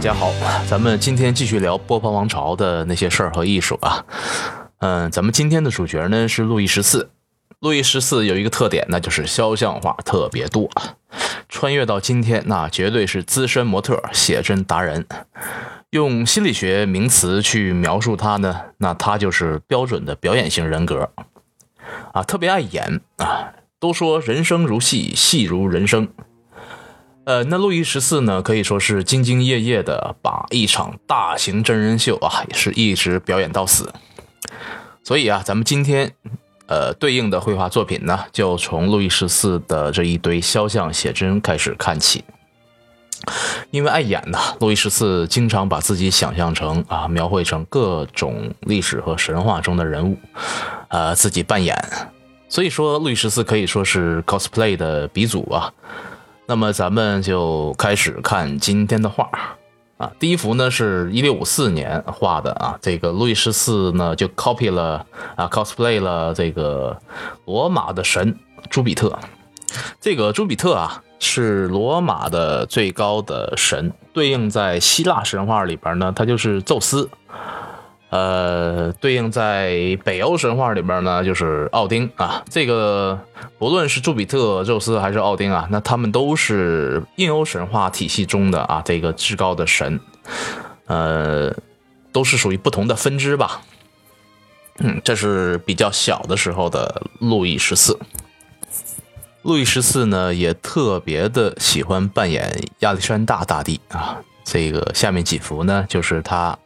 大家好，咱们今天继续聊波旁王朝的那些事儿和艺术啊。嗯，咱们今天的主角呢是路易十四。路易十四有一个特点，那就是肖像画特别多。穿越到今天，那绝对是资深模特、写真达人。用心理学名词去描述他呢，那他就是标准的表演型人格啊，特别爱演啊。都说人生如戏，戏如人生。呃，那路易十四呢，可以说是兢兢业业的把一场大型真人秀啊，也是一直表演到死。所以啊，咱们今天呃对应的绘画作品呢，就从路易十四的这一堆肖像写真开始看起。因为爱演呢，路易十四经常把自己想象成啊，描绘成各种历史和神话中的人物，呃，自己扮演。所以说，路易十四可以说是 cosplay 的鼻祖啊。那么，咱们就开始看今天的画啊。第一幅呢是一六五四年画的啊，这个路易十四呢就 copy 了啊 cosplay 了这个罗马的神朱比特。这个朱比特啊是罗马的最高的神，对应在希腊神话里边呢，他就是宙斯。呃，对应在北欧神话里边呢，就是奥丁啊。这个不论是朱比特、宙斯还是奥丁啊，那他们都是印欧神话体系中的啊这个至高的神，呃，都是属于不同的分支吧。嗯，这是比较小的时候的路易十四。路易十四呢，也特别的喜欢扮演亚历山大大帝啊。这个下面几幅呢，就是他。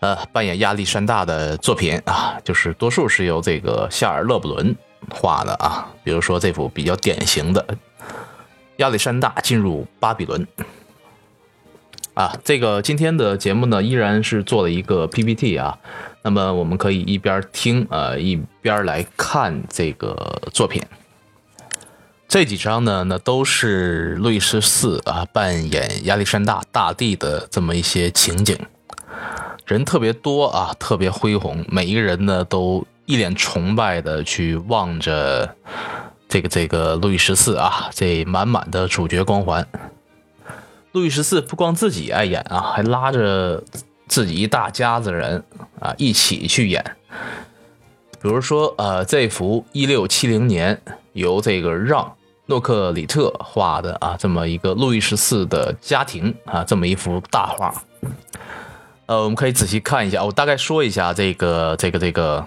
呃，扮演亚历山大的作品啊，就是多数是由这个夏尔·勒布伦画的啊。比如说这幅比较典型的亚历山大进入巴比伦啊。这个今天的节目呢，依然是做了一个 PPT 啊。那么我们可以一边听呃，一边来看这个作品。这几张呢，那都是路易十四啊扮演亚历山大大帝的这么一些情景。人特别多啊，特别恢宏，每一个人呢都一脸崇拜的去望着这个这个路易十四啊，这满满的主角光环。路易十四不光自己爱演啊，还拉着自己一大家子人啊一起去演。比如说呃，这幅一六七零年由这个让诺克里特画的啊，这么一个路易十四的家庭啊，这么一幅大画。呃，我们可以仔细看一下，我大概说一下这个这个这个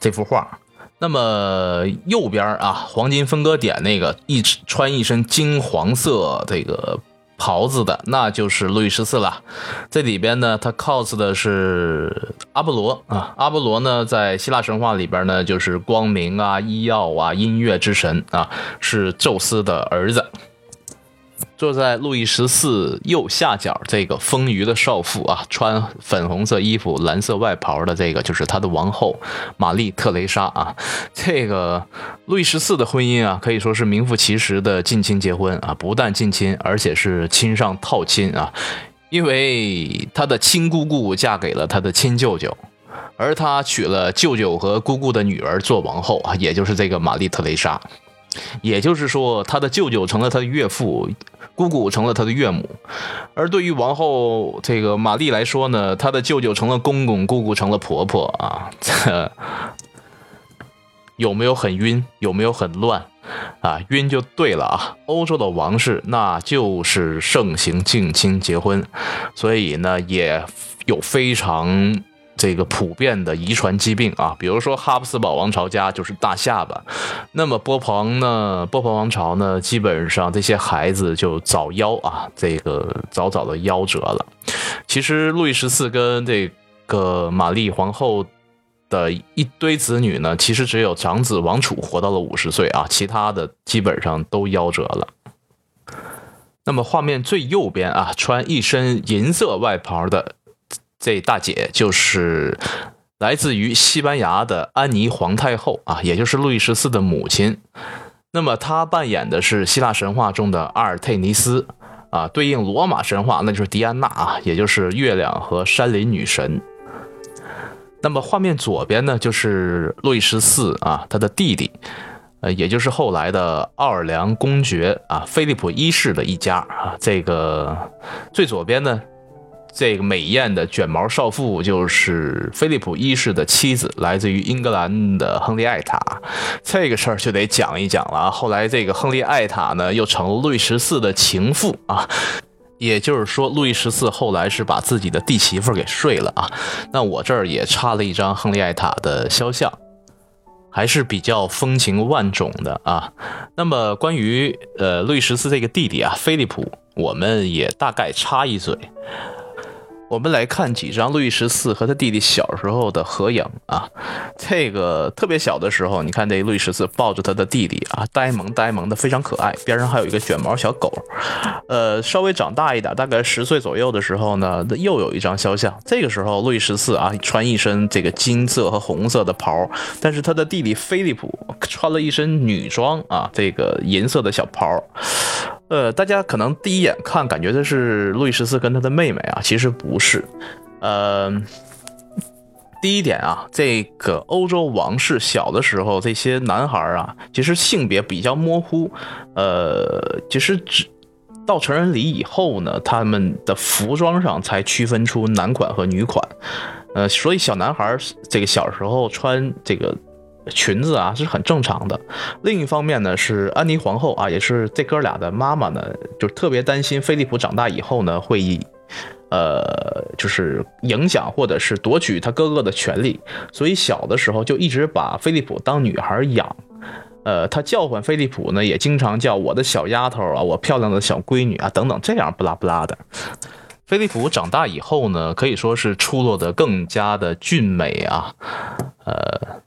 这幅画。那么右边啊，黄金分割点那个一穿一身金黄色这个袍子的，那就是路易十四了。这里边呢，他 cos 的是阿波罗啊。阿波罗呢，在希腊神话里边呢，就是光明啊、医药啊、音乐之神啊，是宙斯的儿子。坐在路易十四右下角这个丰腴的少妇啊，穿粉红色衣服、蓝色外袍的这个就是他的王后玛丽特蕾莎啊。这个路易十四的婚姻啊，可以说是名副其实的近亲结婚啊，不但近亲，而且是亲上套亲啊。因为他的亲姑姑嫁给了他的亲舅舅，而他娶了舅舅和姑姑的女儿做王后啊，也就是这个玛丽特蕾莎。也就是说，他的舅舅成了他的岳父，姑姑成了他的岳母，而对于王后这个玛丽来说呢，她的舅舅成了公公，姑姑成了婆婆啊，有没有很晕？有没有很乱？啊，晕就对了啊！欧洲的王室那就是盛行近亲结婚，所以呢，也有非常。这个普遍的遗传疾病啊，比如说哈布斯堡王朝家就是大下巴，那么波旁呢，波旁王朝呢，基本上这些孩子就早夭啊，这个早早的夭折了。其实路易十四跟这个玛丽皇后的一堆子女呢，其实只有长子王储活到了五十岁啊，其他的基本上都夭折了。那么画面最右边啊，穿一身银色外袍的。这大姐就是来自于西班牙的安妮皇太后啊，也就是路易十四的母亲。那么她扮演的是希腊神话中的阿尔忒尼斯啊，对应罗马神话那就是狄安娜啊，也就是月亮和山林女神。那么画面左边呢，就是路易十四啊，他的弟弟呃，也就是后来的奥尔良公爵啊，菲利普一世的一家啊。这个最左边呢，这个美艳的卷毛少妇就是菲利普一世的妻子，来自于英格兰的亨利艾塔。这个事儿就得讲一讲了。后来这个亨利艾塔呢，又成了路易十四的情妇啊。也就是说，路易十四后来是把自己的弟媳妇给睡了啊。那我这儿也插了一张亨利艾塔的肖像，还是比较风情万种的啊。那么关于呃路易十四这个弟弟啊，菲利普，我们也大概插一嘴。我们来看几张路易十四和他弟弟小时候的合影啊，这个特别小的时候，你看这路易十四抱着他的弟弟啊，呆萌呆萌的，非常可爱。边上还有一个卷毛小狗。呃，稍微长大一点，大概十岁左右的时候呢，又有一张肖像。这个时候，路易十四啊，穿一身这个金色和红色的袍，但是他的弟弟菲利普穿了一身女装啊，这个银色的小袍。呃，大家可能第一眼看感觉这是路易十四跟他的妹妹啊，其实不是。呃，第一点啊，这个欧洲王室小的时候，这些男孩啊，其实性别比较模糊。呃，其实只到成人礼以后呢，他们的服装上才区分出男款和女款。呃，所以小男孩这个小时候穿这个。裙子啊是很正常的。另一方面呢，是安妮皇后啊，也是这哥俩的妈妈呢，就特别担心菲利普长大以后呢，会，呃，就是影响或者是夺取他哥哥的权利，所以小的时候就一直把菲利普当女孩养。呃，他叫唤菲利普呢，也经常叫我的小丫头啊，我漂亮的小闺女啊，等等，这样不拉不拉的。菲利普长大以后呢，可以说是出落得更加的俊美啊，呃。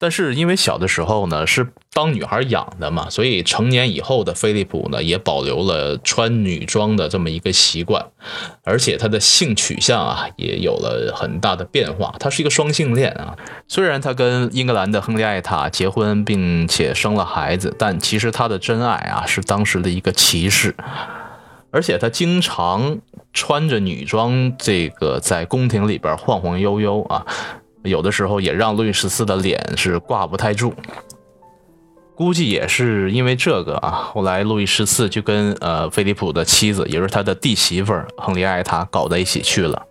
但是因为小的时候呢是当女孩养的嘛，所以成年以后的菲利普呢也保留了穿女装的这么一个习惯，而且他的性取向啊也有了很大的变化。他是一个双性恋啊，虽然他跟英格兰的亨利艾塔结婚并且生了孩子，但其实他的真爱啊是当时的一个骑士，而且他经常穿着女装，这个在宫廷里边晃晃悠悠啊。有的时候也让路易十四的脸是挂不太住，估计也是因为这个啊。后来路易十四就跟呃菲利普的妻子，也就是他的弟媳妇亨利艾塔搞在一起去了。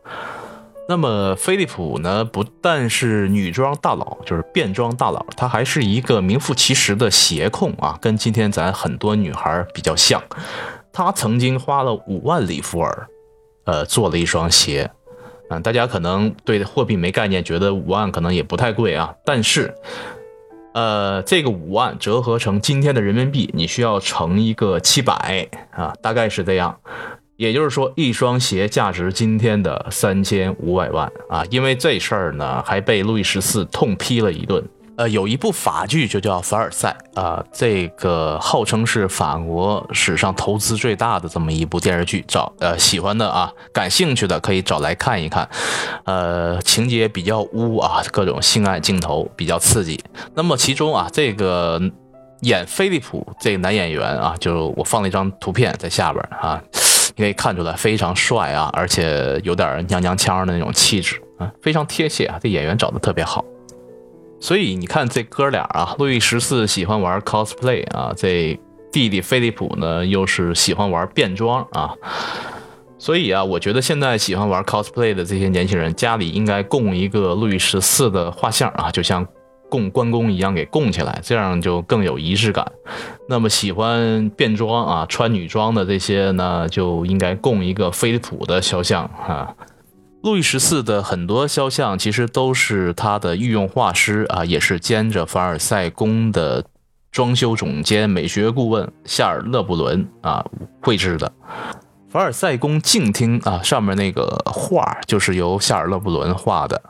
那么菲利普呢，不但是女装大佬，就是变装大佬，他还是一个名副其实的鞋控啊，跟今天咱很多女孩比较像。他曾经花了五万里弗尔，呃，做了一双鞋。啊，大家可能对货币没概念，觉得五万可能也不太贵啊。但是，呃，这个五万折合成今天的人民币，你需要乘一个七百啊，大概是这样。也就是说，一双鞋价值今天的三千五百万啊。因为这事儿呢，还被路易十四痛批了一顿。呃，有一部法剧就叫《凡尔赛》啊，这个号称是法国史上投资最大的这么一部电视剧，找呃喜欢的啊，感兴趣的可以找来看一看。呃，情节比较污啊，各种性爱镜头比较刺激。那么其中啊，这个演菲利普这个男演员啊，就我放了一张图片在下边啊，你可以看出来非常帅啊，而且有点娘娘腔的那种气质啊，非常贴切啊，这演员找的特别好。所以你看这哥俩啊，路易十四喜欢玩 cosplay 啊，这弟弟菲利普呢又是喜欢玩变装啊，所以啊，我觉得现在喜欢玩 cosplay 的这些年轻人家里应该供一个路易十四的画像啊，就像供关公一样给供起来，这样就更有仪式感。那么喜欢变装啊，穿女装的这些呢，就应该供一个菲利普的肖像啊。路易十四的很多肖像其实都是他的御用画师啊，也是兼着凡尔赛宫的装修总监、美学顾问夏尔勒布伦啊绘制的。凡尔赛宫镜厅啊，上面那个画就是由夏尔勒布伦画的。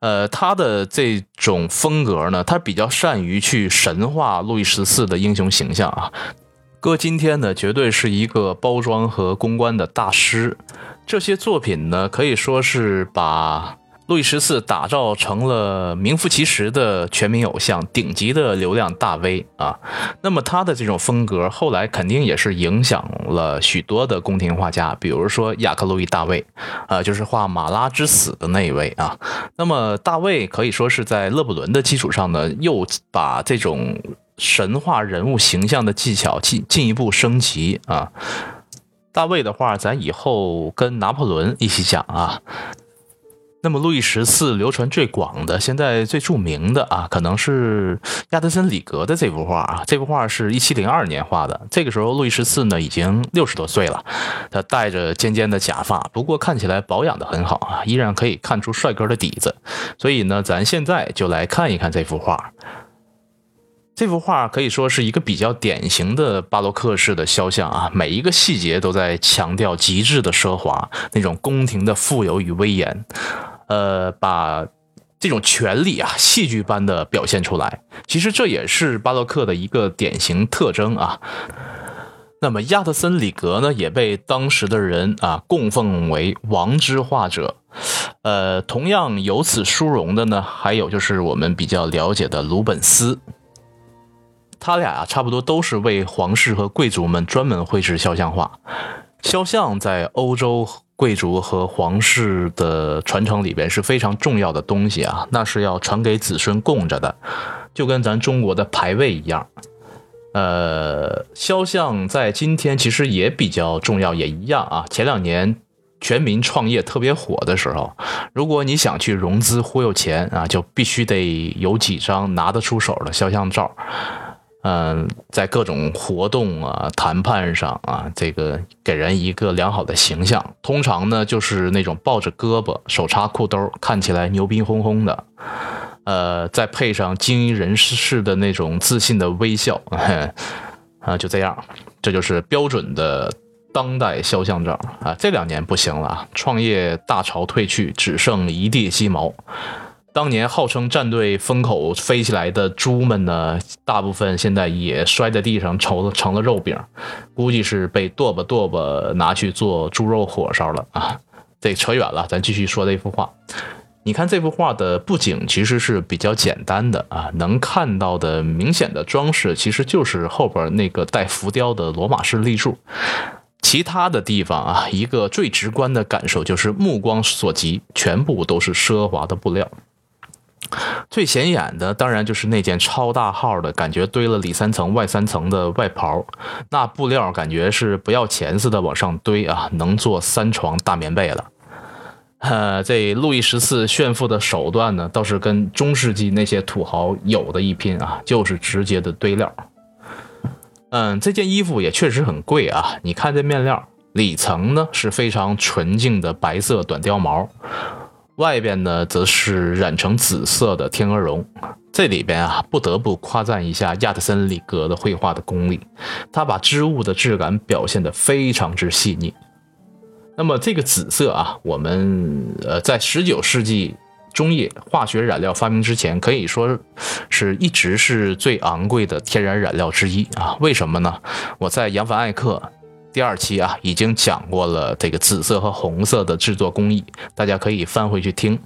呃，他的这种风格呢，他比较善于去神化路易十四的英雄形象啊。哥今天呢，绝对是一个包装和公关的大师。这些作品呢，可以说是把路易十四打造成了名副其实的全民偶像，顶级的流量大 V 啊。那么他的这种风格后来肯定也是影响了许多的宫廷画家，比如说雅克·路易·大卫，啊，就是画《马拉之死》的那一位啊。那么大卫可以说是在勒布伦的基础上呢，又把这种神话人物形象的技巧进进一步升级啊。大卫的画，咱以后跟拿破仑一起讲啊。那么，路易十四流传最广的、现在最著名的啊，可能是亚德森·里格的这幅画啊。这幅画是一七零二年画的，这个时候路易十四呢已经六十多岁了，他戴着尖尖的假发，不过看起来保养的很好啊，依然可以看出帅哥的底子。所以呢，咱现在就来看一看这幅画。这幅画可以说是一个比较典型的巴洛克式的肖像啊，每一个细节都在强调极致的奢华，那种宫廷的富有与威严，呃，把这种权力啊戏剧般的表现出来。其实这也是巴洛克的一个典型特征啊。那么亚特森·里格呢，也被当时的人啊供奉为王之画者。呃，同样有此殊荣的呢，还有就是我们比较了解的鲁本斯。他俩啊，差不多都是为皇室和贵族们专门绘制肖像画。肖像在欧洲贵族和皇室的传承里边是非常重要的东西啊，那是要传给子孙供着的，就跟咱中国的牌位一样。呃，肖像在今天其实也比较重要，也一样啊。前两年全民创业特别火的时候，如果你想去融资忽悠钱啊，就必须得有几张拿得出手的肖像照。嗯，在各种活动啊、谈判上啊，这个给人一个良好的形象。通常呢，就是那种抱着胳膊、手插裤兜，看起来牛逼哄哄的。呃，再配上精英人士的那种自信的微笑，啊，就这样，这就是标准的当代肖像照啊。这两年不行了，创业大潮退去，只剩一地鸡毛。当年号称战队风口飞起来的猪们呢，大部分现在也摔在地上，成了成了肉饼，估计是被剁吧剁吧拿去做猪肉火烧了啊！这扯远了，咱继续说这幅画。你看这幅画的布景其实是比较简单的啊，能看到的明显的装饰其实就是后边那个带浮雕的罗马式立柱，其他的地方啊，一个最直观的感受就是目光所及，全部都是奢华的布料。最显眼的当然就是那件超大号的，感觉堆了里三层外三层的外袍，那布料感觉是不要钱似的往上堆啊，能做三床大棉被了。呃，这路易十四炫富的手段呢，倒是跟中世纪那些土豪有的一拼啊，就是直接的堆料。嗯，这件衣服也确实很贵啊，你看这面料，里层呢是非常纯净的白色短貂毛。外边呢，则是染成紫色的天鹅绒。这里边啊，不得不夸赞一下亚特森·里格的绘画的功力，他把织物的质感表现得非常之细腻。那么这个紫色啊，我们呃，在十九世纪中叶化学染料发明之前，可以说是一直是最昂贵的天然染料之一啊。为什么呢？我在扬凡艾克。第二期啊，已经讲过了这个紫色和红色的制作工艺，大家可以翻回去听。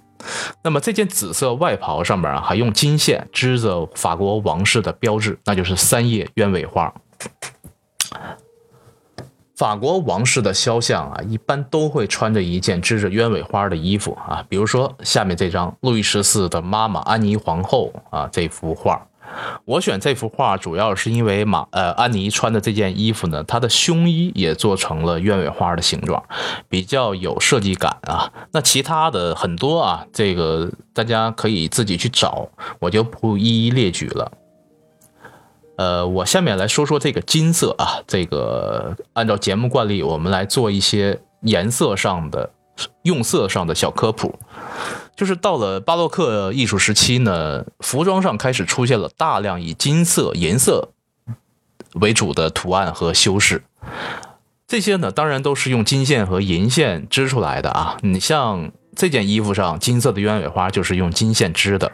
那么这件紫色外袍上面啊，还用金线织着法国王室的标志，那就是三叶鸢尾花。法国王室的肖像啊，一般都会穿着一件织着鸢尾花的衣服啊，比如说下面这张路易十四的妈妈安妮皇后啊这幅画。我选这幅画主要是因为马呃安妮穿的这件衣服呢，她的胸衣也做成了鸢尾花的形状，比较有设计感啊。那其他的很多啊，这个大家可以自己去找，我就不一一列举了。呃，我下面来说说这个金色啊，这个按照节目惯例，我们来做一些颜色上的、用色上的小科普。就是到了巴洛克艺术时期呢，服装上开始出现了大量以金色、银色为主的图案和修饰。这些呢，当然都是用金线和银线织出来的啊。你像这件衣服上金色的鸢尾花，就是用金线织的。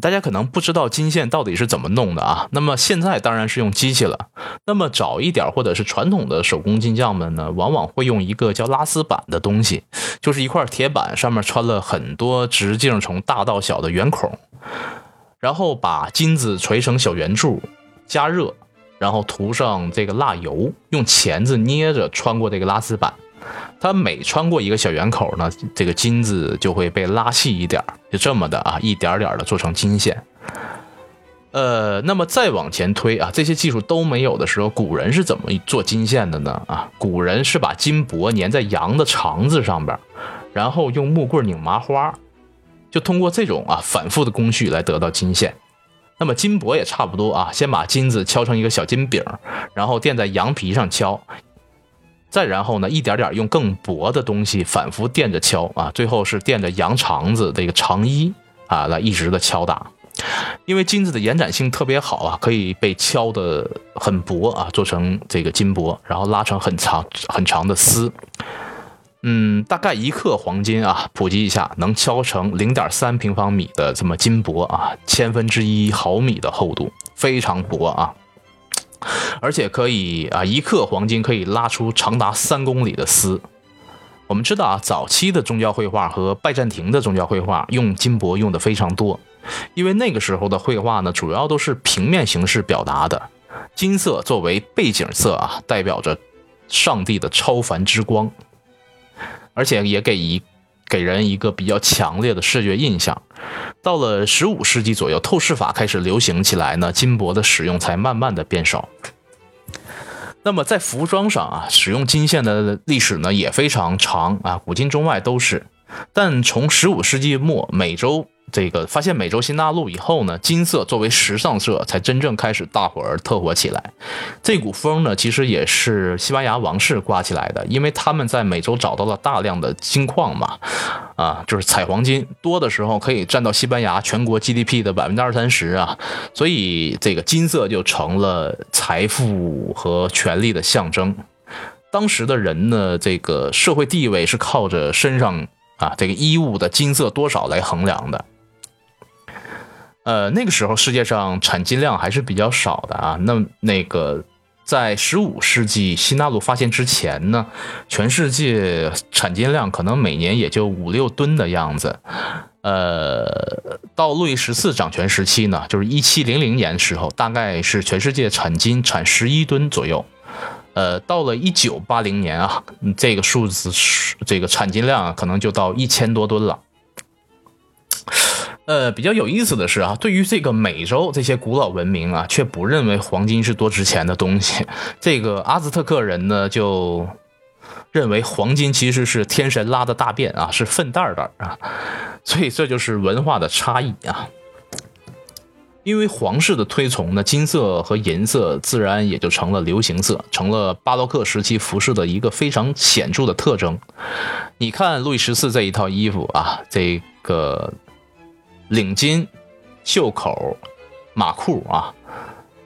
大家可能不知道金线到底是怎么弄的啊？那么现在当然是用机器了。那么早一点或者是传统的手工金匠们呢，往往会用一个叫拉丝板的东西，就是一块铁板上面穿了很多直径从大到小的圆孔，然后把金子锤成小圆柱，加热，然后涂上这个蜡油，用钳子捏着穿过这个拉丝板。它每穿过一个小圆口呢，这个金子就会被拉细一点，就这么的啊，一点点的做成金线。呃，那么再往前推啊，这些技术都没有的时候，古人是怎么做金线的呢？啊，古人是把金箔粘在羊的肠子上边，然后用木棍拧麻花，就通过这种啊反复的工序来得到金线。那么金箔也差不多啊，先把金子敲成一个小金饼，然后垫在羊皮上敲。再然后呢，一点点用更薄的东西反复垫着敲啊，最后是垫着羊肠子这个肠衣啊来一直的敲打，因为金子的延展性特别好啊，可以被敲的很薄啊，做成这个金箔，然后拉成很长很长的丝。嗯，大概一克黄金啊，普及一下，能敲成零点三平方米的这么金箔啊，千分之一毫米的厚度，非常薄啊。而且可以啊，一克黄金可以拉出长达三公里的丝。我们知道啊，早期的宗教绘画和拜占庭的宗教绘画用金箔用的非常多，因为那个时候的绘画呢，主要都是平面形式表达的，金色作为背景色啊，代表着上帝的超凡之光，而且也给一给人一个比较强烈的视觉印象。到了十五世纪左右，透视法开始流行起来呢，金箔的使用才慢慢的变少。那么在服装上啊，使用金线的历史呢也非常长啊，古今中外都是。但从十五世纪末，美洲。这个发现美洲新大陆以后呢，金色作为时尚色才真正开始大火而特火起来。这股风呢，其实也是西班牙王室刮起来的，因为他们在美洲找到了大量的金矿嘛，啊，就是采黄金多的时候可以占到西班牙全国 GDP 的百分之二三十啊，所以这个金色就成了财富和权力的象征。当时的人呢，这个社会地位是靠着身上啊这个衣物的金色多少来衡量的。呃，那个时候世界上产金量还是比较少的啊。那那个在十五世纪新大陆发现之前呢，全世界产金量可能每年也就五六吨的样子。呃，到路易十四掌权时期呢，就是一七零零年时候，大概是全世界产金产十一吨左右。呃，到了一九八零年啊，这个数字这个产金量啊可能就到一千多吨了。呃，比较有意思的是啊，对于这个美洲这些古老文明啊，却不认为黄金是多值钱的东西。这个阿兹特克人呢，就认为黄金其实是天神拉的大便啊，是粪蛋蛋啊。所以这就是文化的差异啊。因为皇室的推崇呢，金色和银色自然也就成了流行色，成了巴洛克时期服饰的一个非常显著的特征。你看路易十四这一套衣服啊，这个。领巾、袖口、马裤啊，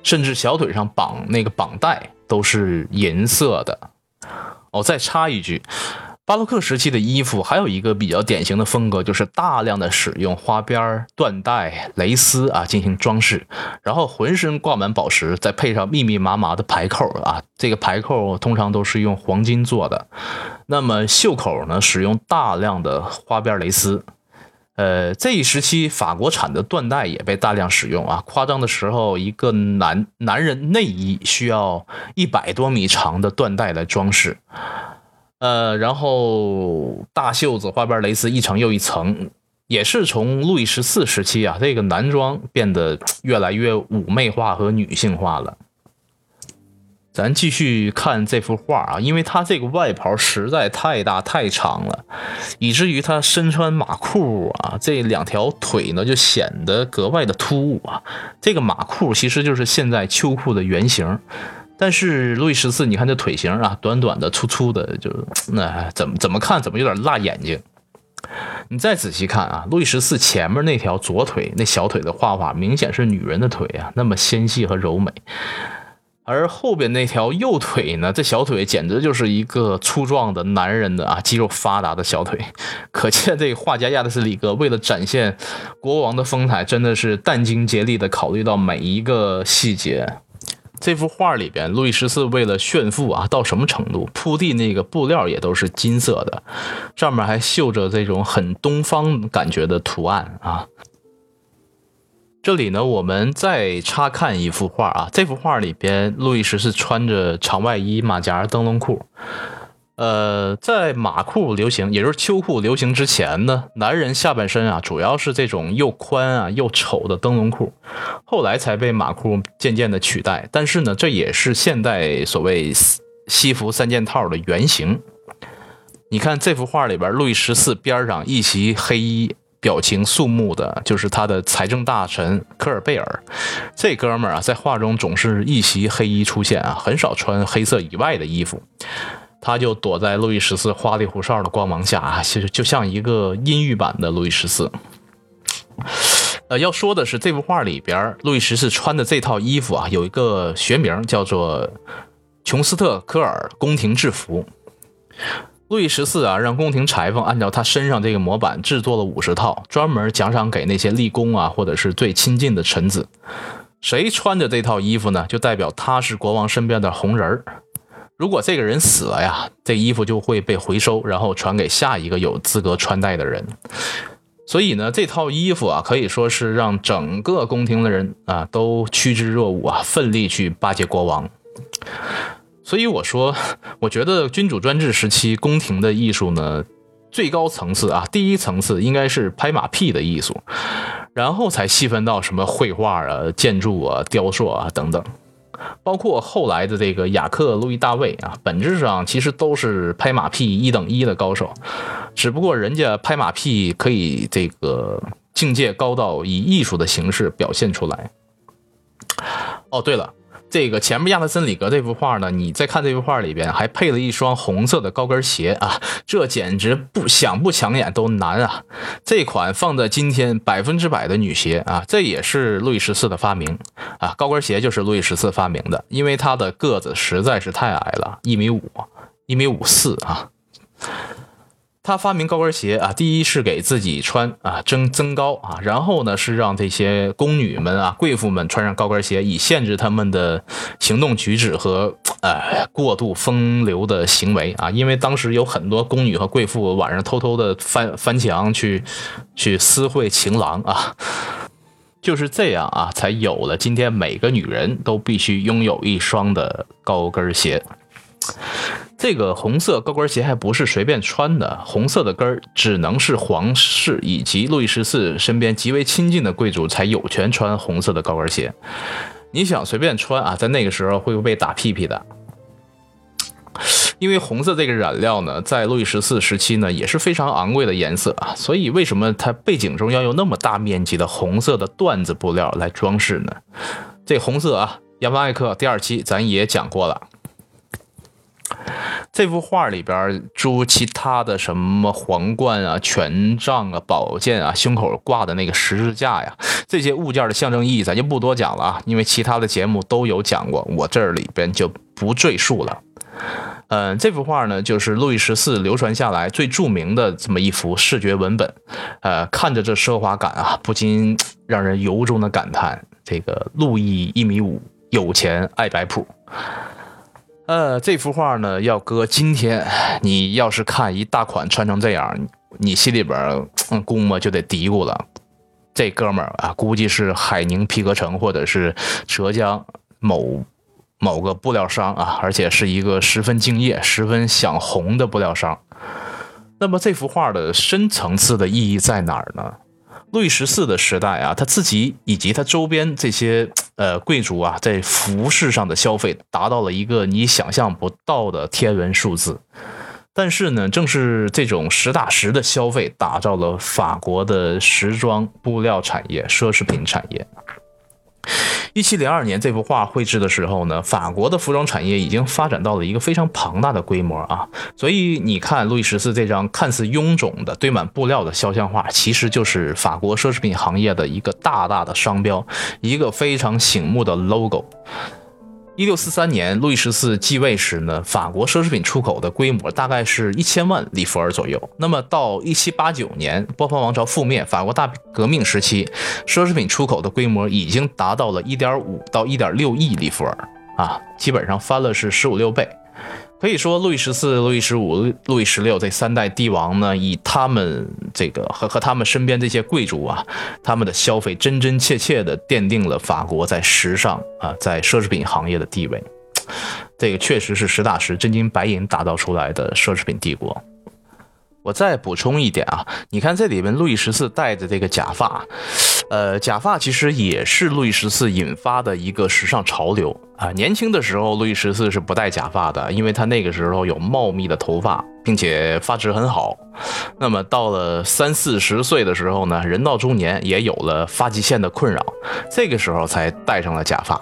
甚至小腿上绑那个绑带都是银色的。哦，再插一句，巴洛克时期的衣服还有一个比较典型的风格，就是大量的使用花边、缎带、蕾丝啊进行装饰，然后浑身挂满宝石，再配上密密麻麻的排扣啊。这个排扣通常都是用黄金做的。那么袖口呢，使用大量的花边蕾丝。呃，这一时期法国产的缎带也被大量使用啊。夸张的时候，一个男男人内衣需要一百多米长的缎带来装饰。呃，然后大袖子、花边蕾丝一层又一层，也是从路易十四时期啊，这个男装变得越来越妩媚化和女性化了。咱继续看这幅画啊，因为他这个外袍实在太大太长了，以至于他身穿马裤啊，这两条腿呢就显得格外的突兀啊。这个马裤其实就是现在秋裤的原型，但是路易十四，你看这腿型啊，短短的、粗粗的，就 那怎么怎么看怎么有点辣眼睛。你再仔细看啊，路易十四前面那条左腿那小腿的画法，明显是女人的腿啊，那么纤细和柔美。而后边那条右腿呢，这小腿简直就是一个粗壮的男人的啊，肌肉发达的小腿。可见这画家亚的斯里格为了展现国王的风采，真的是殚精竭虑的考虑到每一个细节。这幅画里边，路易十四为了炫富啊，到什么程度？铺地那个布料也都是金色的，上面还绣着这种很东方感觉的图案啊。这里呢，我们再插看一幅画啊。这幅画里边，路易十四穿着长外衣、马甲、灯笼裤。呃，在马裤流行，也就是秋裤流行之前呢，男人下半身啊，主要是这种又宽啊又丑的灯笼裤，后来才被马裤渐渐的取代。但是呢，这也是现代所谓西服三件套的原型。你看这幅画里边，路易十四边上一袭黑衣。表情肃穆的，就是他的财政大臣科尔贝尔。这哥们儿啊，在画中总是一袭黑衣出现啊，很少穿黑色以外的衣服。他就躲在路易十四花里胡哨的光芒下啊，其实就像一个阴郁版的路易十四。呃，要说的是，这幅画里边，路易十四穿的这套衣服啊，有一个学名叫做琼斯特科尔宫廷制服。路易十四啊，让宫廷裁缝按照他身上这个模板制作了五十套，专门奖赏给那些立功啊，或者是最亲近的臣子。谁穿着这套衣服呢，就代表他是国王身边的红人儿。如果这个人死了呀，这衣服就会被回收，然后传给下一个有资格穿戴的人。所以呢，这套衣服啊，可以说是让整个宫廷的人啊都趋之若鹜啊，奋力去巴结国王。所以我说，我觉得君主专制时期宫廷的艺术呢，最高层次啊，第一层次应该是拍马屁的艺术，然后才细分到什么绘画啊、建筑啊、雕塑啊等等，包括后来的这个雅克·路易·大卫啊，本质上其实都是拍马屁一等一的高手，只不过人家拍马屁可以这个境界高到以艺术的形式表现出来。哦，对了。这个前面亚特森里格这幅画呢，你再看这幅画里边还配了一双红色的高跟鞋啊，这简直不想不抢眼都难啊！这款放在今天百分之百的女鞋啊，这也是路易十四的发明啊，高跟鞋就是路易十四发明的，因为他的个子实在是太矮了，一米五，一米五四啊。他发明高跟鞋啊，第一是给自己穿啊增增高啊，然后呢是让这些宫女们啊、贵妇们穿上高跟鞋，以限制他们的行动举止和呃过度风流的行为啊。因为当时有很多宫女和贵妇晚上偷偷的翻翻墙去去私会情郎啊，就是这样啊，才有了今天每个女人都必须拥有一双的高跟鞋。这个红色高跟鞋还不是随便穿的，红色的跟儿只能是皇室以及路易十四身边极为亲近的贵族才有权穿红色的高跟鞋。你想随便穿啊，在那个时候会被打屁屁的？因为红色这个染料呢，在路易十四时期呢也是非常昂贵的颜色啊，所以为什么它背景中要用那么大面积的红色的缎子布料来装饰呢？这红色啊，亚凡艾克第二期咱也讲过了。这幅画里边诸其他的什么皇冠啊、权杖啊、宝剑啊、胸口挂的那个十字架呀，这些物件的象征意义咱就不多讲了啊，因为其他的节目都有讲过，我这里边就不赘述了。嗯，这幅画呢，就是路易十四流传下来最著名的这么一幅视觉文本。呃，看着这奢华感啊，不禁让人由衷的感叹：这个路易一米五，有钱爱摆谱。呃，这幅画呢，要搁今天，你要是看一大款穿成这样，你心里边，估摸就得嘀咕了，这哥们儿啊，估计是海宁皮革城或者是浙江某某个布料商啊，而且是一个十分敬业、十分想红的布料商。那么这幅画的深层次的意义在哪儿呢？路易十四的时代啊，他自己以及他周边这些呃贵族啊，在服饰上的消费达到了一个你想象不到的天文数字。但是呢，正是这种实打实的消费，打造了法国的时装布料产业、奢侈品产业。一七零二年这幅画绘制的时候呢，法国的服装产业已经发展到了一个非常庞大的规模啊，所以你看路易十四这张看似臃肿的堆满布料的肖像画，其实就是法国奢侈品行业的一个大大的商标，一个非常醒目的 logo。一六四三年，路易十四继位时呢，法国奢侈品出口的规模大概是一千万里弗尔左右。那么到一七八九年，波旁王朝覆灭，法国大革命时期，奢侈品出口的规模已经达到了一点五到一点六亿里弗尔啊，基本上翻了是十五六倍。可以说，路易十四、路易十五、路易十六这三代帝王呢，以他们这个和和他们身边这些贵族啊，他们的消费真真切切的奠定了法国在时尚啊，在奢侈品行业的地位。这个确实是实打实真金白银打造出来的奢侈品帝国。我再补充一点啊，你看这里面路易十四戴的这个假发。呃，假发其实也是路易十四引发的一个时尚潮流啊。年轻的时候，路易十四是不戴假发的，因为他那个时候有茂密的头发，并且发质很好。那么到了三四十岁的时候呢，人到中年也有了发际线的困扰，这个时候才戴上了假发。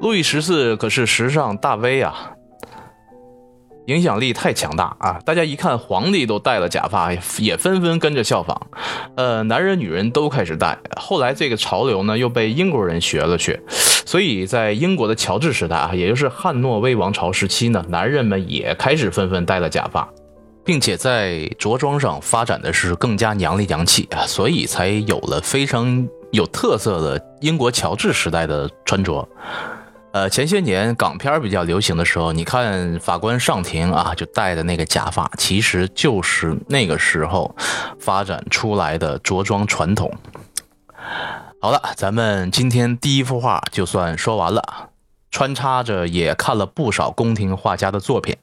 路易十四可是时尚大 V 啊。影响力太强大啊！大家一看皇帝都戴了假发，也纷纷跟着效仿。呃，男人女人都开始戴。后来这个潮流呢，又被英国人学了去。所以在英国的乔治时代啊，也就是汉诺威王朝时期呢，男人们也开始纷纷戴了假发，并且在着装上发展的是更加娘里娘气啊，所以才有了非常有特色的英国乔治时代的穿着。呃，前些年港片比较流行的时候，你看法官上庭啊，就戴的那个假发，其实就是那个时候发展出来的着装传统。好了，咱们今天第一幅画就算说完了，穿插着也看了不少宫廷画家的作品。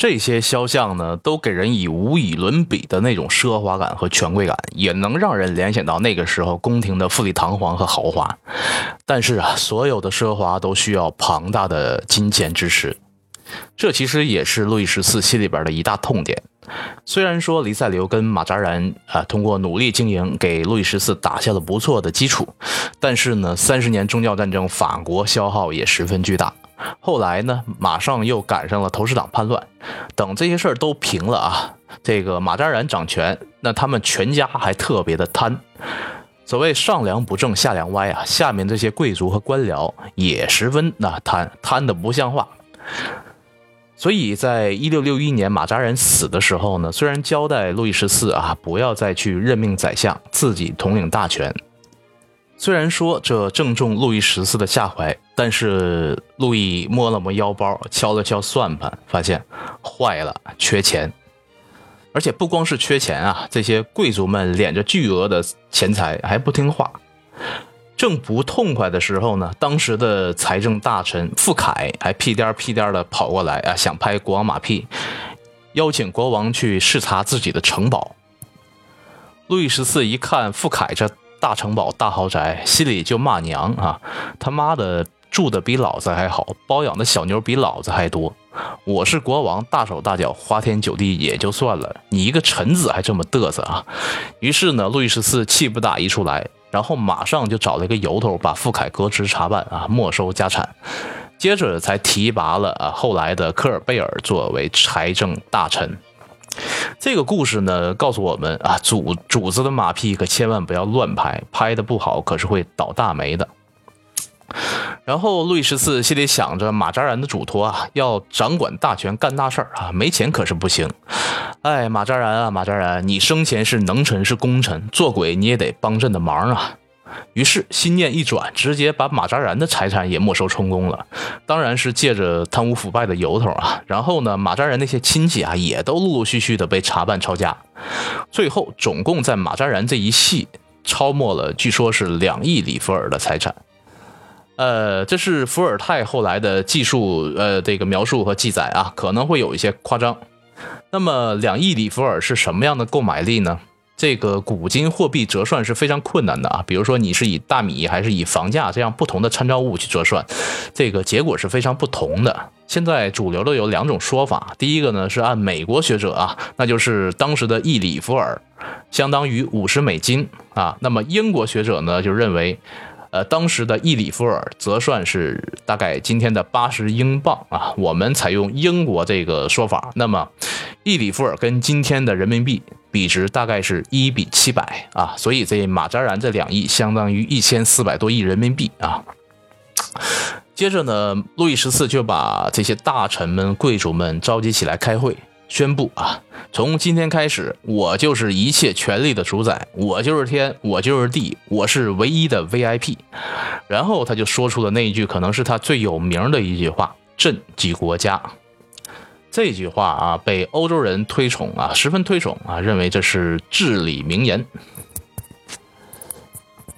这些肖像呢，都给人以无以伦比的那种奢华感和权贵感，也能让人联想到那个时候宫廷的富丽堂皇和豪华。但是啊，所有的奢华都需要庞大的金钱支持，这其实也是路易十四心里边的一大痛点。虽然说黎塞留跟马扎然啊，通过努力经营给路易十四打下了不错的基础，但是呢，三十年宗教战争，法国消耗也十分巨大。后来呢，马上又赶上了投石党叛乱，等这些事儿都平了啊，这个马扎然掌权，那他们全家还特别的贪。所谓上梁不正下梁歪啊，下面这些贵族和官僚也十分那贪，贪的不像话。所以在一六六一年马扎然死的时候呢，虽然交代路易十四啊不要再去任命宰相，自己统领大权。虽然说这正中路易十四的下怀，但是路易摸了摸腰包，敲了敲算盘，发现坏了，缺钱。而且不光是缺钱啊，这些贵族们敛着巨额的钱财还不听话。正不痛快的时候呢，当时的财政大臣傅凯还屁颠屁颠的跑过来啊，想拍国王马屁，邀请国王去视察自己的城堡。路易十四一看傅凯这。大城堡、大豪宅，心里就骂娘啊！他妈的，住的比老子还好，包养的小妞比老子还多。我是国王，大手大脚、花天酒地也就算了，你一个臣子还这么嘚瑟啊！于是呢，路易十四气不打一处来，然后马上就找了一个由头，把傅凯革职查办啊，没收家产，接着才提拔了啊后来的科尔贝尔作为财政大臣。这个故事呢，告诉我们啊，主主子的马屁可千万不要乱拍，拍的不好可是会倒大霉的。然后路易十四心里想着，马扎然的嘱托啊，要掌管大权，干大事儿啊，没钱可是不行。哎，马扎然啊，马扎然，你生前是能臣，是功臣，做鬼你也得帮朕的忙啊。于是心念一转，直接把马扎然的财产也没收充公了，当然是借着贪污腐败的由头啊。然后呢，马扎然那些亲戚啊，也都陆陆续续的被查办抄家，最后总共在马扎然这一系抄没了，据说是两亿里弗尔的财产。呃，这是伏尔泰后来的技术呃这个描述和记载啊，可能会有一些夸张。那么两亿里弗尔是什么样的购买力呢？这个古今货币折算是非常困难的啊，比如说你是以大米还是以房价这样不同的参照物去折算，这个结果是非常不同的。现在主流的有两种说法，第一个呢是按美国学者啊，那就是当时的一里弗尔相当于五十美金啊，那么英国学者呢就认为。呃，当时的一里弗尔折算是大概今天的八十英镑啊。我们采用英国这个说法，那么一里夫尔跟今天的人民币比值大概是一比七百啊。所以这马扎然这两亿相当于一千四百多亿人民币啊。接着呢，路易十四就把这些大臣们、贵族们召集起来开会，宣布啊，从今天开始，我就是一切权力的主宰，我就是天，我就是地，我是唯一的 VIP。然后他就说出了那一句，可能是他最有名的一句话：“朕即国家。”这句话啊，被欧洲人推崇啊，十分推崇啊，认为这是至理名言。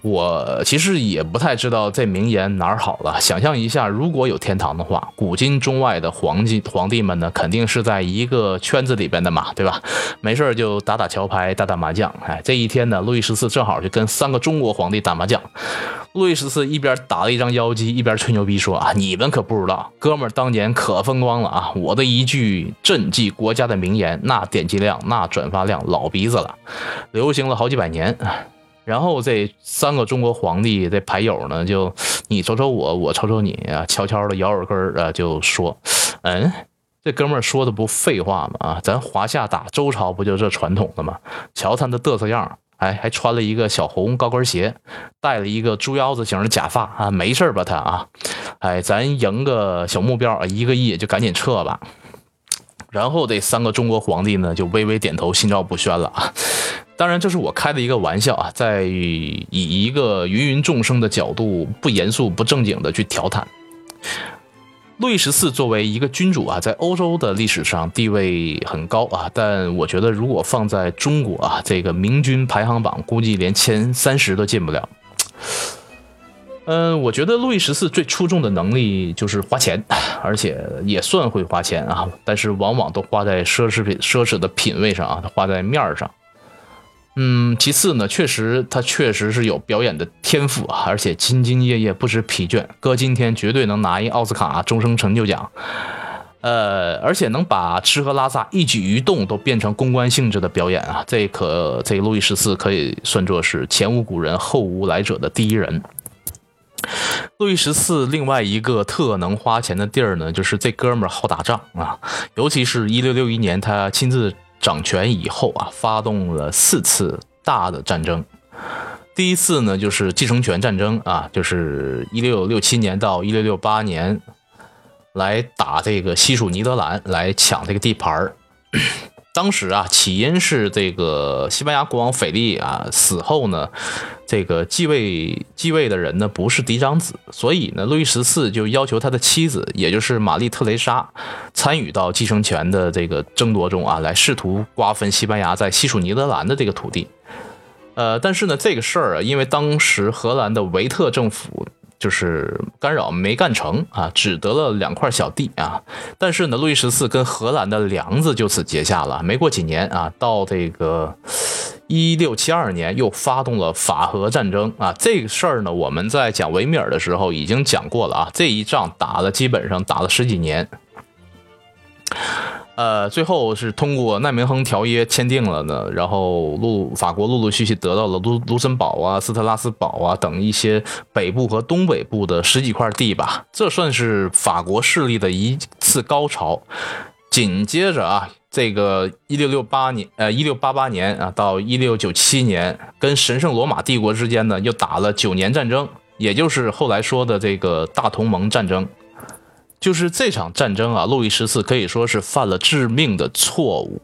我其实也不太知道这名言哪儿好了。想象一下，如果有天堂的话，古今中外的皇帝皇帝们呢，肯定是在一个圈子里边的嘛，对吧？没事就打打桥牌，打打麻将。哎，这一天呢，路易十四正好就跟三个中国皇帝打麻将。路易十四一边打了一张妖姬，一边吹牛逼说啊：“你们可不知道，哥们儿当年可风光了啊！我的一句赈济国家的名言，那点击量、那转发量老鼻子了，流行了好几百年。”然后这三个中国皇帝这牌友呢，就你瞅瞅我，我瞅瞅你啊，悄悄的摇耳根儿啊，就说：“嗯，这哥们儿说的不废话吗？啊，咱华夏打周朝不就这传统的吗？瞧他那嘚瑟样，哎，还穿了一个小红高跟鞋，戴了一个猪腰子型的假发啊，没事吧他啊？哎，咱赢个小目标啊一个亿就赶紧撤吧。”然后这三个中国皇帝呢，就微微点头，心照不宣了啊。当然，这是我开的一个玩笑啊，在以一个芸芸众生的角度，不严肃、不正经的去调侃。路易十四作为一个君主啊，在欧洲的历史上地位很高啊，但我觉得如果放在中国啊，这个明君排行榜估计连前三十都进不了。嗯，我觉得路易十四最出众的能力就是花钱，而且也算会花钱啊，但是往往都花在奢侈品、奢侈的品味上啊，花在面儿上。嗯，其次呢，确实他确实是有表演的天赋啊，而且兢兢业业不知疲倦，搁今天绝对能拿一奥斯卡终生成就奖。呃，而且能把吃喝拉撒一举一动都变成公关性质的表演啊，这可这路易十四可以算作是前无古人后无来者的第一人。路易十四另外一个特能花钱的地儿呢，就是这哥们儿好打仗啊，尤其是一六六一年他亲自。掌权以后啊，发动了四次大的战争。第一次呢，就是继承权战争啊，就是一六六七年到一六六八年，来打这个西属尼德兰，来抢这个地盘儿。当时啊，起因是这个西班牙国王腓力啊死后呢，这个继位继位的人呢不是嫡长子，所以呢，路易十四就要求他的妻子，也就是玛丽特蕾莎，参与到继承权的这个争夺中啊，来试图瓜分西班牙在西属尼德兰的这个土地。呃，但是呢，这个事儿啊，因为当时荷兰的维特政府。就是干扰没干成啊，只得了两块小地啊。但是呢，路易十四跟荷兰的梁子就此结下了。没过几年啊，到这个一六七二年又发动了法荷战争啊。这个事儿呢，我们在讲维米尔的时候已经讲过了啊。这一仗打了，基本上打了十几年。呃，最后是通过奈梅亨条约签订了呢，然后陆法国陆陆续续得到了卢卢森堡啊、斯特拉斯堡啊等一些北部和东北部的十几块地吧，这算是法国势力的一次高潮。紧接着啊，这个一六六八年，呃，一六八八年啊到一六九七年，跟神圣罗马帝国之间呢又打了九年战争，也就是后来说的这个大同盟战争。就是这场战争啊，路易十四可以说是犯了致命的错误。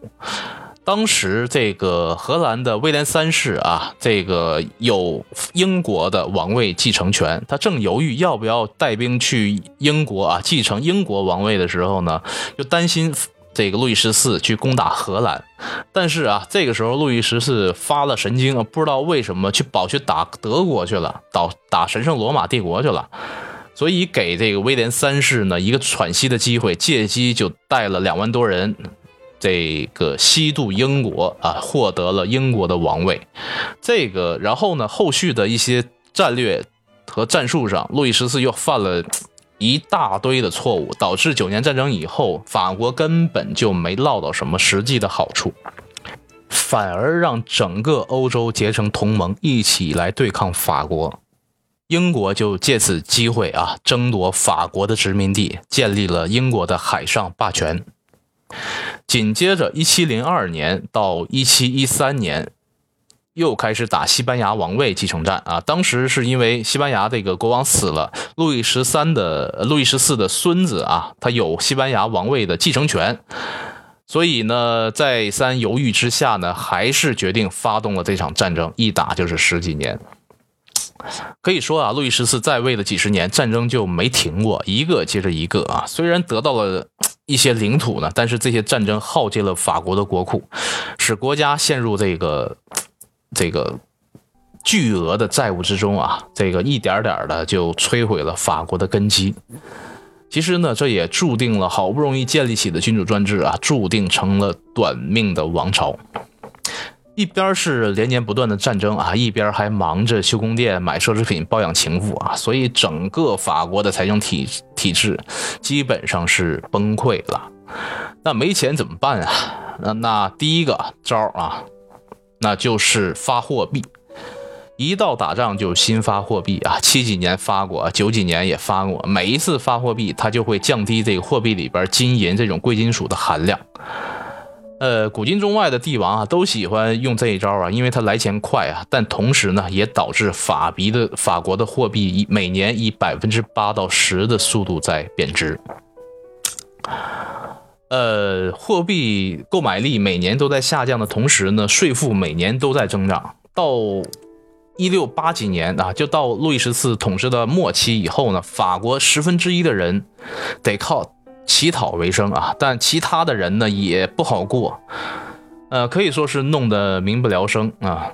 当时这个荷兰的威廉三世啊，这个有英国的王位继承权，他正犹豫要不要带兵去英国啊继承英国王位的时候呢，就担心这个路易十四去攻打荷兰。但是啊，这个时候路易十四发了神经啊，不知道为什么去跑去打德国去了，打打神圣罗马帝国去了。所以给这个威廉三世呢一个喘息的机会，借机就带了两万多人，这个西渡英国啊，获得了英国的王位。这个然后呢，后续的一些战略和战术上，路易十四又犯了一大堆的错误，导致九年战争以后，法国根本就没落到什么实际的好处，反而让整个欧洲结成同盟，一起来对抗法国。英国就借此机会啊，争夺法国的殖民地，建立了英国的海上霸权。紧接着，一七零二年到一七一三年，又开始打西班牙王位继承战啊。当时是因为西班牙这个国王死了，路易十三的路易十四的孙子啊，他有西班牙王位的继承权，所以呢，再三犹豫之下呢，还是决定发动了这场战争，一打就是十几年。可以说啊，路易十四在位的几十年，战争就没停过，一个接着一个啊。虽然得到了一些领土呢，但是这些战争耗尽了法国的国库，使国家陷入这个这个巨额的债务之中啊。这个一点点的就摧毁了法国的根基。其实呢，这也注定了好不容易建立起的君主专制啊，注定成了短命的王朝。一边是连年不断的战争啊，一边还忙着修宫殿、买奢侈品、包养情妇啊，所以整个法国的财政体体制基本上是崩溃了。那没钱怎么办啊？那那第一个招啊，那就是发货币。一到打仗就新发货币啊，七几年发过，九几年也发过。每一次发货币，它就会降低这个货币里边金银这种贵金属的含量。呃，古今中外的帝王啊，都喜欢用这一招啊，因为它来钱快啊。但同时呢，也导致法币的法国的货币以每年以百分之八到十的速度在贬值。呃，货币购买力每年都在下降的同时呢，税负每年都在增长。到一六八几年啊，就到路易十四统治的末期以后呢，法国十分之一的人得靠。乞讨为生啊，但其他的人呢也不好过，呃，可以说是弄得民不聊生啊。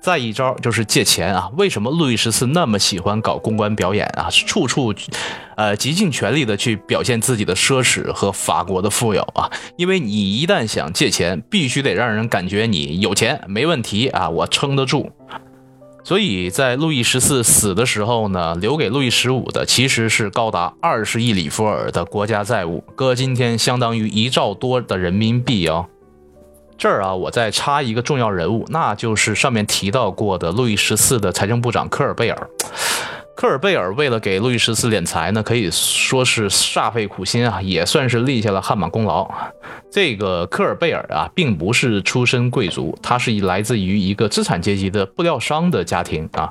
再一招就是借钱啊。为什么路易十四那么喜欢搞公关表演啊？处处，呃，极尽全力的去表现自己的奢侈和法国的富有啊。因为你一旦想借钱，必须得让人感觉你有钱，没问题啊，我撑得住。所以在路易十四死的时候呢，留给路易十五的其实是高达二十亿里弗尔的国家债务，搁今天相当于一兆多的人民币哦。这儿啊，我再插一个重要人物，那就是上面提到过的路易十四的财政部长科尔贝尔。科尔贝尔为了给路易十四敛财呢，可以说是煞费苦心啊，也算是立下了汗马功劳。这个科尔贝尔啊，并不是出身贵族，他是来自于一个资产阶级的布料商的家庭啊。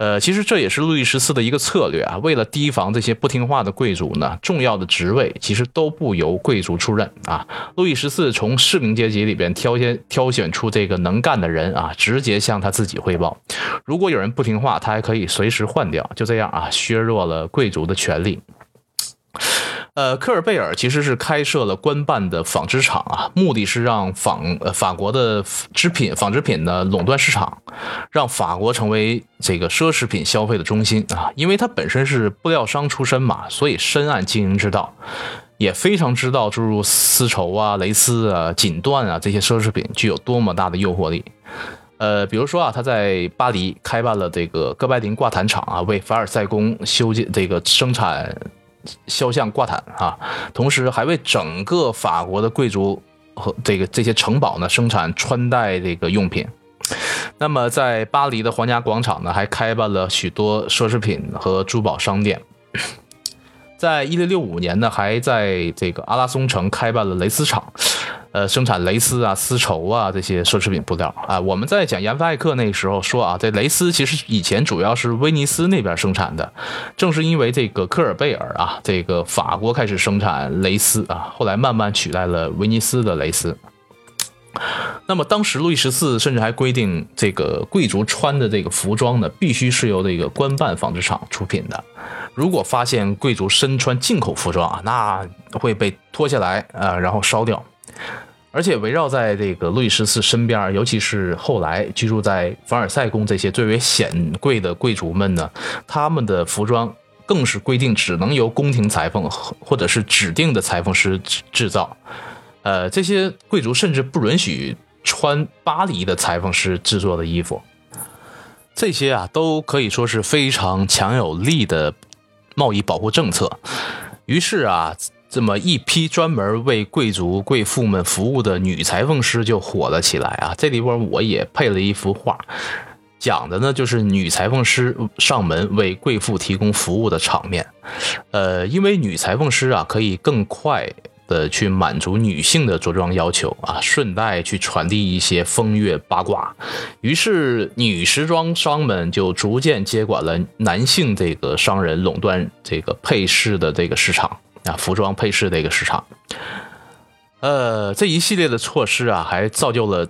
呃，其实这也是路易十四的一个策略啊。为了提防这些不听话的贵族呢，重要的职位其实都不由贵族出任啊。路易十四从市民阶级里边挑选挑选出这个能干的人啊，直接向他自己汇报。如果有人不听话，他还可以随时换掉。就这样啊，削弱了贵族的权利。呃，科尔贝尔其实是开设了官办的纺织厂啊，目的是让纺呃法国的织品纺织品呢垄断市场，让法国成为这个奢侈品消费的中心啊。因为他本身是布料商出身嘛，所以深谙经营之道，也非常知道诸如丝绸啊、蕾丝啊、锦缎啊这些奢侈品具有多么大的诱惑力。呃，比如说啊，他在巴黎开办了这个哥白林挂毯厂啊，为凡尔赛宫修建这个生产。肖像挂毯啊，同时还为整个法国的贵族和这个这些城堡呢生产穿戴这个用品。那么在巴黎的皇家广场呢，还开办了许多奢侈品和珠宝商店。在一六六五年呢，还在这个阿拉松城开办了蕾丝厂。呃，生产蕾丝啊、丝绸啊这些奢侈品布料啊，我们在讲研发艾克那个时候说啊，这蕾丝其实以前主要是威尼斯那边生产的，正是因为这个科尔贝尔啊，这个法国开始生产蕾丝啊，后来慢慢取代了威尼斯的蕾丝。那么当时路易十四甚至还规定，这个贵族穿的这个服装呢，必须是由这个官办纺织厂出品的，如果发现贵族身穿进口服装啊，那会被脱下来啊，然后烧掉。而且围绕在这个路易十四身边，尤其是后来居住在凡尔赛宫这些最为显贵的贵族们呢，他们的服装更是规定只能由宫廷裁缝或者是指定的裁缝师制造。呃，这些贵族甚至不允许穿巴黎的裁缝师制作的衣服。这些啊，都可以说是非常强有力的贸易保护政策。于是啊。这么一批专门为贵族贵妇们服务的女裁缝师就火了起来啊！这里边我也配了一幅画，讲的呢就是女裁缝师上门为贵妇提供服务的场面。呃，因为女裁缝师啊可以更快的去满足女性的着装要求啊，顺带去传递一些风月八卦。于是，女时装商们就逐渐接管了男性这个商人垄断这个配饰的这个市场啊，服装配饰的一个市场。呃，这一系列的措施啊，还造就了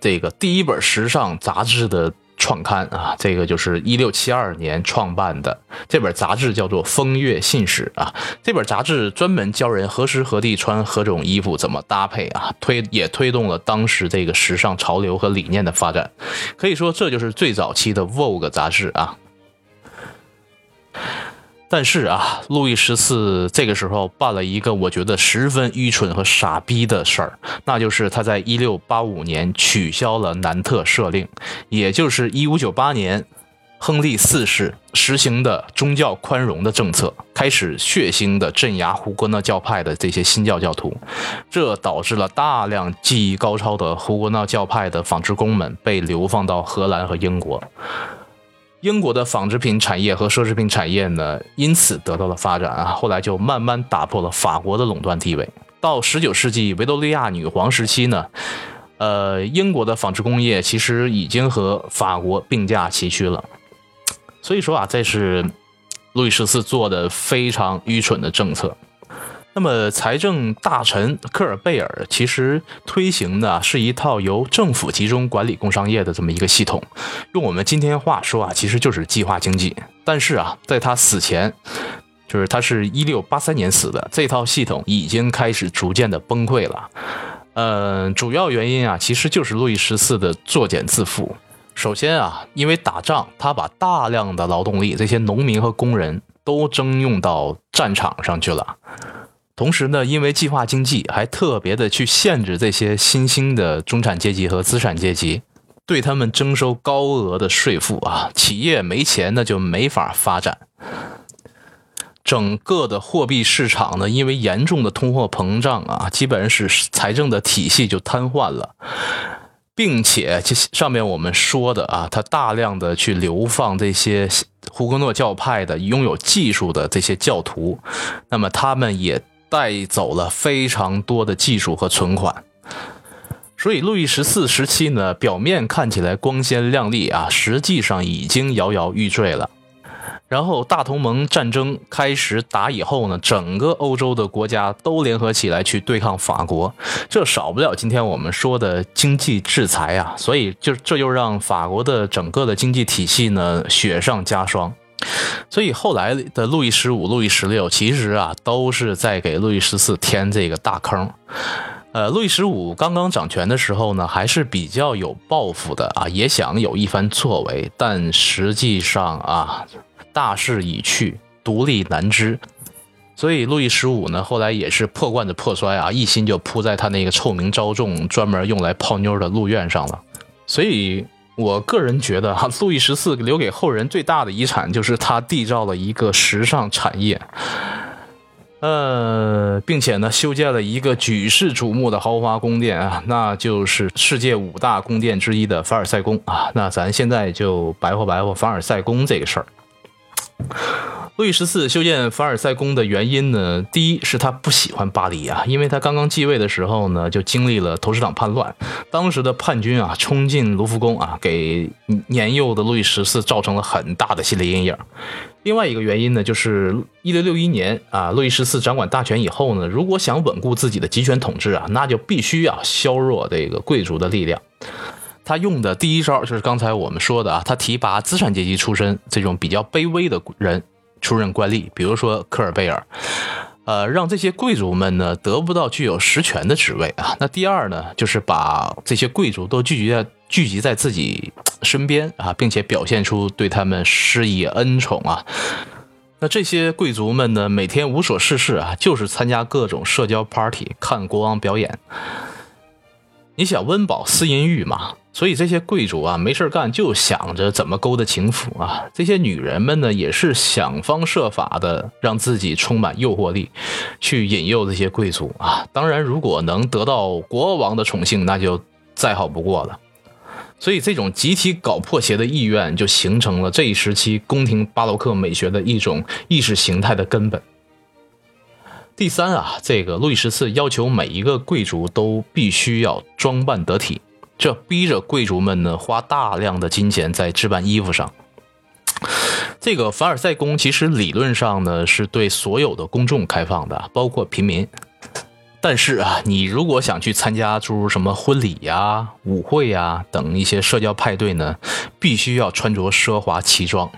这个第一本时尚杂志的创刊啊，这个就是一六七二年创办的这本杂志叫做《风月信使》啊。这本杂志专门教人何时何地穿何种衣服，怎么搭配啊，推也推动了当时这个时尚潮流和理念的发展。可以说，这就是最早期的《Vogue》杂志啊。但是啊，路易十四这个时候办了一个我觉得十分愚蠢和傻逼的事儿，那就是他在一六八五年取消了南特赦令，也就是一五九八年亨利四世实行的宗教宽容的政策，开始血腥的镇压胡格诺教派的这些新教教徒，这导致了大量技艺高超的胡格诺教派的纺织工们被流放到荷兰和英国。英国的纺织品产业和奢侈品产业呢，因此得到了发展啊。后来就慢慢打破了法国的垄断地位。到十九世纪维多利亚女皇时期呢，呃，英国的纺织工业其实已经和法国并驾齐驱了。所以说啊，这是路易十四做的非常愚蠢的政策。那么，财政大臣科尔贝尔其实推行的是一套由政府集中管理工商业的这么一个系统，用我们今天话说啊，其实就是计划经济。但是啊，在他死前，就是他是一六八三年死的，这套系统已经开始逐渐的崩溃了。嗯，主要原因啊，其实就是路易十四的作茧自缚。首先啊，因为打仗，他把大量的劳动力，这些农民和工人都征用到战场上去了。同时呢，因为计划经济，还特别的去限制这些新兴的中产阶级和资产阶级，对他们征收高额的税负啊，企业没钱那就没法发展。整个的货币市场呢，因为严重的通货膨胀啊，基本上是财政的体系就瘫痪了，并且这上面我们说的啊，他大量的去流放这些胡格诺教派的拥有技术的这些教徒，那么他们也。带走了非常多的技术和存款，所以路易十四时期呢，表面看起来光鲜亮丽啊，实际上已经摇摇欲坠了。然后大同盟战争开始打以后呢，整个欧洲的国家都联合起来去对抗法国，这少不了今天我们说的经济制裁啊，所以就这就让法国的整个的经济体系呢雪上加霜。所以后来的路易十五、路易十六，其实啊都是在给路易十四填这个大坑。呃，路易十五刚刚掌权的时候呢，还是比较有抱负的啊，也想有一番作为。但实际上啊，大势已去，独立难支。所以路易十五呢，后来也是破罐子破摔啊，一心就扑在他那个臭名昭著、专门用来泡妞的路院上了。所以。我个人觉得哈，路易十四留给后人最大的遗产就是他缔造了一个时尚产业，呃，并且呢，修建了一个举世瞩目的豪华宫殿啊，那就是世界五大宫殿之一的凡尔赛宫啊。那咱现在就白话白话凡尔赛宫这个事儿。路易十四修建凡尔赛宫的原因呢？第一是他不喜欢巴黎啊，因为他刚刚继位的时候呢，就经历了投石党叛乱，当时的叛军啊冲进卢浮宫啊，给年幼的路易十四造成了很大的心理阴影。另外一个原因呢，就是一六六一年啊，路易十四掌管大权以后呢，如果想稳固自己的集权统治啊，那就必须要削弱这个贵族的力量。他用的第一招就是刚才我们说的啊，他提拔资产阶级出身这种比较卑微的人。出任官吏，比如说科尔贝尔，呃，让这些贵族们呢得不到具有实权的职位啊。那第二呢，就是把这些贵族都聚集在聚集在自己身边啊，并且表现出对他们施以恩宠啊。那这些贵族们呢，每天无所事事啊，就是参加各种社交 party，看国王表演。你想温饱思淫欲嘛？所以这些贵族啊，没事干就想着怎么勾搭情妇啊。这些女人们呢，也是想方设法的让自己充满诱惑力，去引诱这些贵族啊。当然，如果能得到国王的宠幸，那就再好不过了。所以，这种集体搞破鞋的意愿，就形成了这一时期宫廷巴洛克美学的一种意识形态的根本。第三啊，这个路易十四要求每一个贵族都必须要装扮得体，这逼着贵族们呢花大量的金钱在置办衣服上。这个凡尔赛宫其实理论上呢是对所有的公众开放的，包括平民。但是啊，你如果想去参加诸如什么婚礼呀、舞会呀等一些社交派对呢，必须要穿着奢华奇装。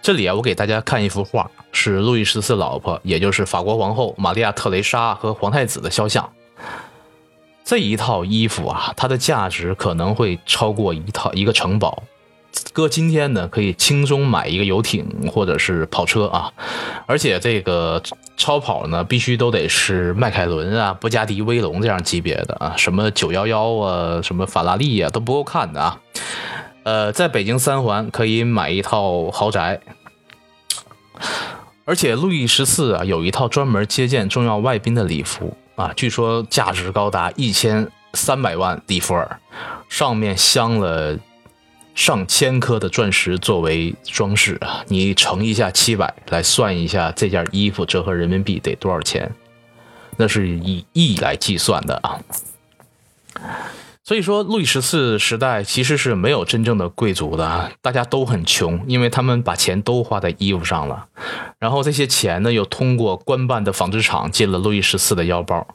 这里啊，我给大家看一幅画，是路易十四老婆，也就是法国皇后玛利亚特蕾莎和皇太子的肖像。这一套衣服啊，它的价值可能会超过一套一个城堡。搁今天呢，可以轻松买一个游艇或者是跑车啊，而且这个超跑呢，必须都得是迈凯伦啊、布加迪威龙这样级别的啊，什么九幺幺啊、什么法拉利啊都不够看的啊。呃，在北京三环可以买一套豪宅，而且路易十四啊有一套专门接见重要外宾的礼服啊，据说价值高达一千三百万里弗尔，上面镶了。上千颗的钻石作为装饰啊，你乘一下七百来算一下这件衣服折合人民币得多少钱？那是以亿来计算的啊。所以说，路易十四时代其实是没有真正的贵族的，大家都很穷，因为他们把钱都花在衣服上了，然后这些钱呢又通过官办的纺织厂进了路易十四的腰包。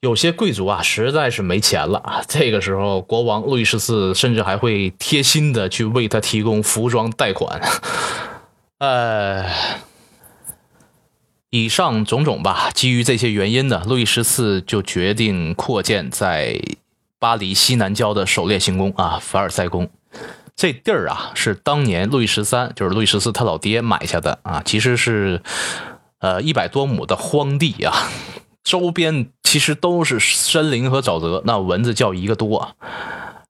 有些贵族啊，实在是没钱了。这个时候，国王路易十四甚至还会贴心的去为他提供服装贷款。呃，以上种种吧，基于这些原因呢，路易十四就决定扩建在巴黎西南郊的狩猎行宫啊，凡尔赛宫。这地儿啊，是当年路易十三，就是路易十四他老爹买下的啊，其实是呃一百多亩的荒地啊。周边其实都是森林和沼泽，那蚊子叫一个多。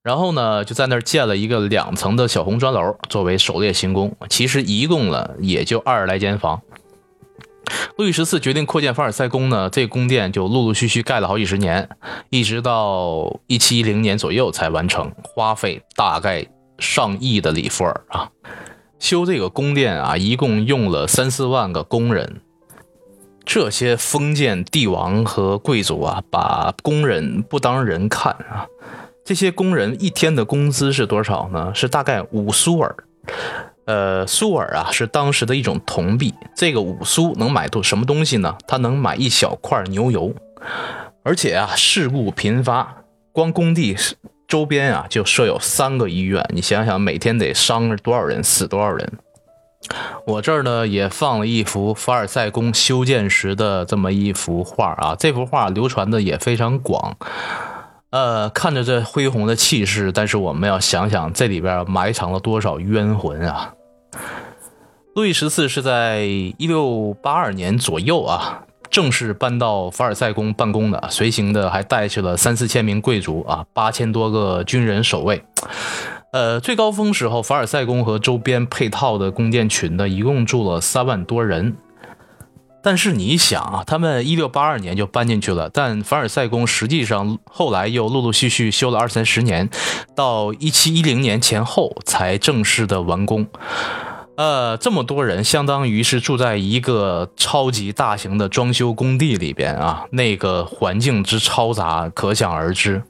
然后呢，就在那儿建了一个两层的小红砖楼，作为狩猎行宫。其实一共了也就二十来间房。路易十四决定扩建凡尔赛宫呢，这宫殿就陆陆续续盖了好几十年，一直到一七一零年左右才完成，花费大概上亿的里弗尔啊。修这个宫殿啊，一共用了三四万个工人。这些封建帝王和贵族啊，把工人不当人看啊。这些工人一天的工资是多少呢？是大概五苏尔。呃，苏尔啊，是当时的一种铜币。这个五苏能买到什么东西呢？它能买一小块牛油。而且啊，事故频发，光工地周边啊就设有三个医院。你想想，每天得伤多少人，死多少人。我这儿呢也放了一幅凡尔赛宫修建时的这么一幅画啊，这幅画流传的也非常广。呃，看着这恢宏的气势，但是我们要想想这里边埋藏了多少冤魂啊！路易十四是在一六八二年左右啊，正式搬到凡尔赛宫办公的，随行的还带去了三四千名贵族啊，八千多个军人守卫。呃，最高峰时候，凡尔赛宫和周边配套的宫殿群呢，一共住了三万多人。但是你想啊，他们一六八二年就搬进去了，但凡尔赛宫实际上后来又陆陆续续修了二三十年，到一七一零年前后才正式的完工。呃，这么多人，相当于是住在一个超级大型的装修工地里边啊，那个环境之嘈杂，可想而知。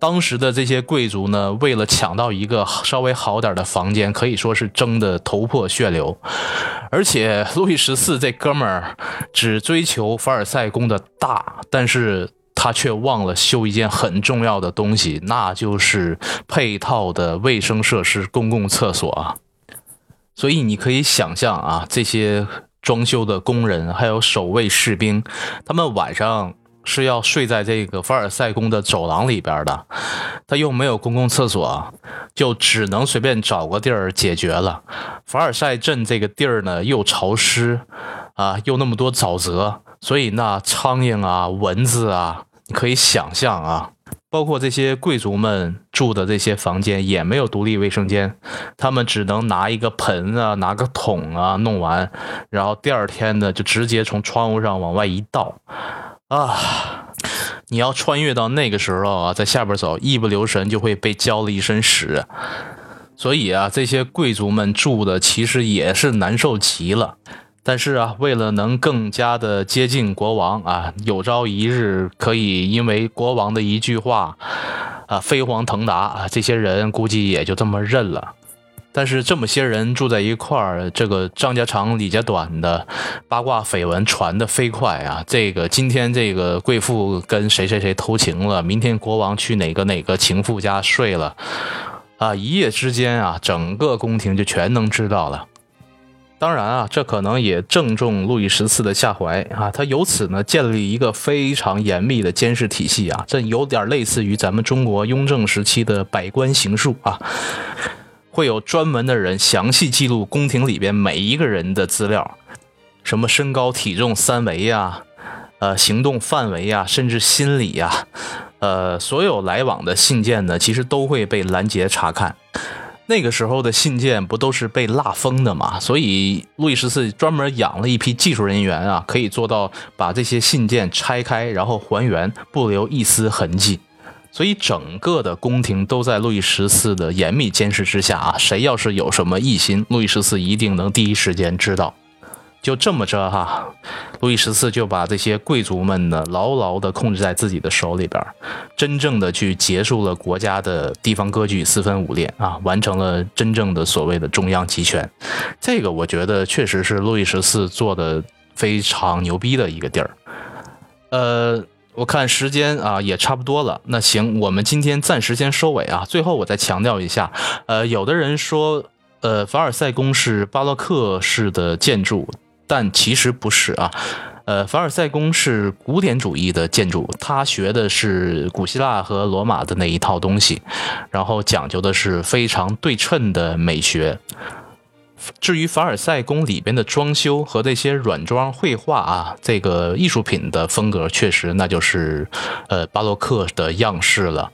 当时的这些贵族呢，为了抢到一个稍微好点的房间，可以说是争得头破血流。而且路易十四这哥们儿只追求凡尔赛宫的大，但是他却忘了修一件很重要的东西，那就是配套的卫生设施、公共厕所啊。所以你可以想象啊，这些装修的工人还有守卫士兵，他们晚上。是要睡在这个凡尔赛宫的走廊里边的，他又没有公共厕所，就只能随便找个地儿解决了。凡尔赛镇这个地儿呢，又潮湿啊，又那么多沼泽，所以那苍蝇啊、蚊子啊，你可以想象啊。包括这些贵族们住的这些房间也没有独立卫生间，他们只能拿一个盆啊，拿个桶啊，弄完，然后第二天呢，就直接从窗户上往外一倒。啊！你要穿越到那个时候啊，在下边走，一不留神就会被浇了一身屎。所以啊，这些贵族们住的其实也是难受极了。但是啊，为了能更加的接近国王啊，有朝一日可以因为国王的一句话，啊，飞黄腾达啊，这些人估计也就这么认了。但是这么些人住在一块儿，这个张家长李家短的八卦绯闻传得飞快啊！这个今天这个贵妇跟谁谁谁偷情了，明天国王去哪个哪个情妇家睡了，啊，一夜之间啊，整个宫廷就全能知道了。当然啊，这可能也正中路易十四的下怀啊，他由此呢建立一个非常严密的监视体系啊，这有点类似于咱们中国雍正时期的百官行署啊。会有专门的人详细记录宫廷里边每一个人的资料，什么身高体重三围呀，呃，行动范围呀，甚至心理呀，呃，所有来往的信件呢，其实都会被拦截查看。那个时候的信件不都是被蜡封的嘛？所以路易十四专门养了一批技术人员啊，可以做到把这些信件拆开，然后还原，不留一丝痕迹。所以整个的宫廷都在路易十四的严密监视之下啊，谁要是有什么异心，路易十四一定能第一时间知道。就这么着哈，路易十四就把这些贵族们呢牢牢地控制在自己的手里边，真正的去结束了国家的地方割据四分五裂啊，完成了真正的所谓的中央集权。这个我觉得确实是路易十四做的非常牛逼的一个地儿。呃。我看时间啊也差不多了，那行，我们今天暂时先收尾啊。最后我再强调一下，呃，有的人说，呃，凡尔赛宫是巴洛克式的建筑，但其实不是啊。呃，凡尔赛宫是古典主义的建筑，它学的是古希腊和罗马的那一套东西，然后讲究的是非常对称的美学。至于凡尔赛宫里边的装修和那些软装绘画啊，这个艺术品的风格确实那就是，呃，巴洛克的样式了。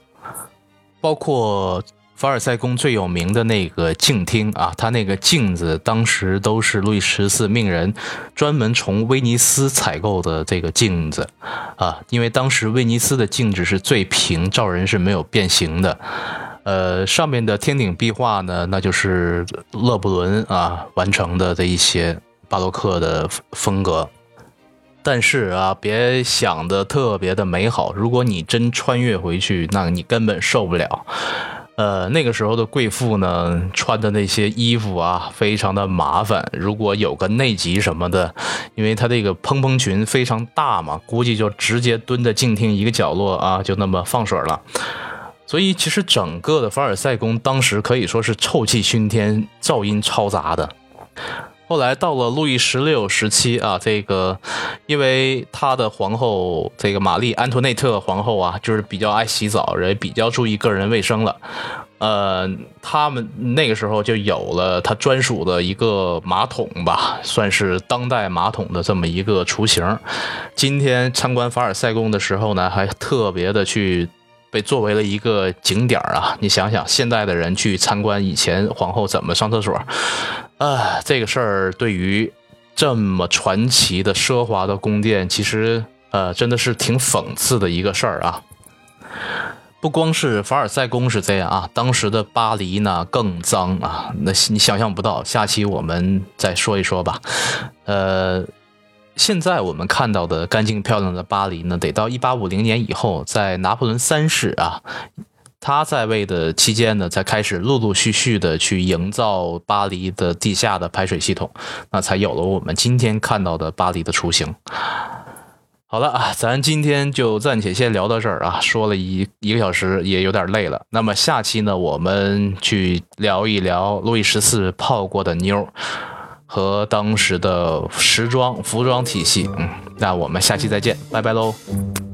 包括凡尔赛宫最有名的那个镜厅啊，它那个镜子当时都是路易十四命人专门从威尼斯采购的这个镜子啊，因为当时威尼斯的镜子是最平，照人是没有变形的。呃，上面的天顶壁画呢，那就是勒布伦啊完成的这一些巴洛克的风格。但是啊，别想的特别的美好，如果你真穿越回去，那你根本受不了。呃，那个时候的贵妇呢，穿的那些衣服啊，非常的麻烦。如果有个内急什么的，因为她这个蓬蓬裙非常大嘛，估计就直接蹲在静厅一个角落啊，就那么放水了。所以，其实整个的凡尔赛宫当时可以说是臭气熏天、噪音嘈杂的。后来到了路易十六时期啊，这个因为他的皇后这个玛丽安托内特皇后啊，就是比较爱洗澡，也比较注意个人卫生了。呃，他们那个时候就有了他专属的一个马桶吧，算是当代马桶的这么一个雏形。今天参观凡尔赛宫的时候呢，还特别的去。被作为了一个景点啊！你想想，现在的人去参观以前皇后怎么上厕所，啊，这个事儿对于这么传奇的奢华的宫殿，其实呃真的是挺讽刺的一个事儿啊！不光是凡尔赛宫是这样啊，当时的巴黎呢更脏啊，那你想象不到。下期我们再说一说吧，呃。现在我们看到的干净漂亮的巴黎呢，得到一八五零年以后，在拿破仑三世啊，他在位的期间呢，才开始陆陆续续的去营造巴黎的地下的排水系统，那才有了我们今天看到的巴黎的雏形。好了啊，咱今天就暂且先聊到这儿啊，说了一一个小时，也有点累了。那么下期呢，我们去聊一聊路易十四泡过的妞。和当时的时装服装体系，嗯，那我们下期再见，拜拜喽。